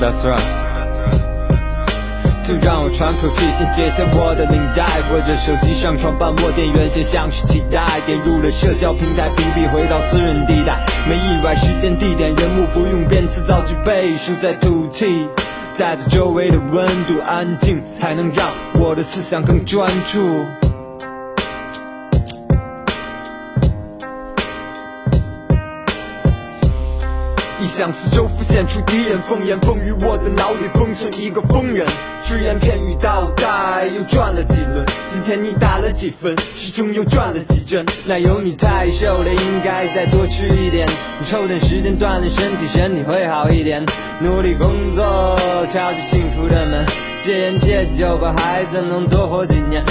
That's right。就让我喘口气，先解下我的领带，握着手机上床伴我电源线，像是期待。点入了社交平台，屏蔽回到私人地带。没意外，时间、地点、人物不用编词造句背，书在吐气，带着周围的温度，安静才能让我的思想更专注。想四周浮现出敌人，风言风语，我的脑里封存一个疯人。只言片语倒带，又转了几轮。今天你打了几分？时钟又转了几针？奶油你太瘦了，应该再多吃一点。你抽点时间锻炼身体，身体会好一点。努力工作，敲着幸福的门。戒烟戒酒，把孩子能多活几年。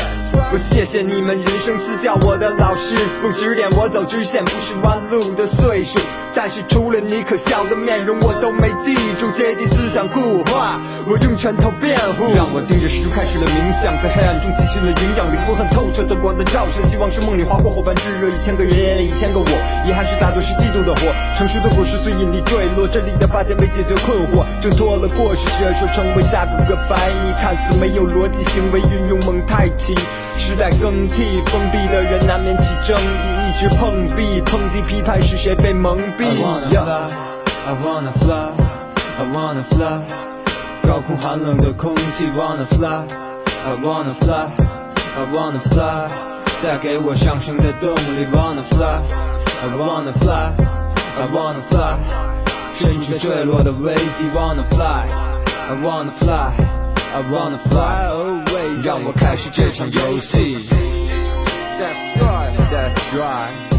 我谢谢你们人生私教我的老师傅，指点我走直线，不是弯路的岁数。但是除了你可笑的面容，我都没记住阶级思想固化。我用拳头辩护，让我盯着时钟开始了冥想，在黑暗中汲取了营养，灵魂很透彻的光的照射，希望是梦里划过伙伴炙热，一千个人眼里一千个我，遗憾是大多是嫉妒的火。成熟的果实随引力坠落，这里的发现未解决困惑，挣脱了过时学说，成为下个个白。你看似没有逻辑行为，运用蒙太奇。时代更替，封闭的人难免起争议，一直碰壁，抨击批判是谁被蒙蔽 I wanna fly, I wanna fly，高空寒冷的空气，wanna fly，I wanna fly，I wanna fly，带给我上升的动力，wanna fly，I wanna fly，I wanna fly，身处坠落的危机，wanna fly，I wanna fly。I wanna fly away，让我开始这场游戏。That's right, that's right。